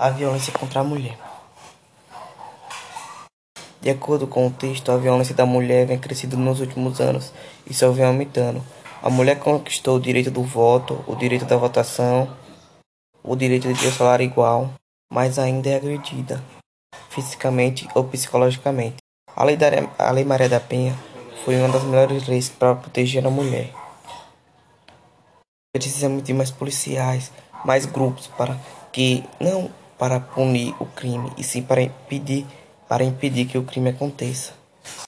a violência contra a mulher. De acordo com o texto, a violência da mulher vem crescendo nos últimos anos e só vem aumentando. A mulher conquistou o direito do voto, o direito da votação, o direito de ter um salário igual, mas ainda é agredida, fisicamente ou psicologicamente. A lei, da, a lei Maria da Penha foi uma das melhores leis para proteger a mulher. Precisamos de mais policiais, mais grupos para que não para punir o crime, e sim para impedir, para impedir que o crime aconteça.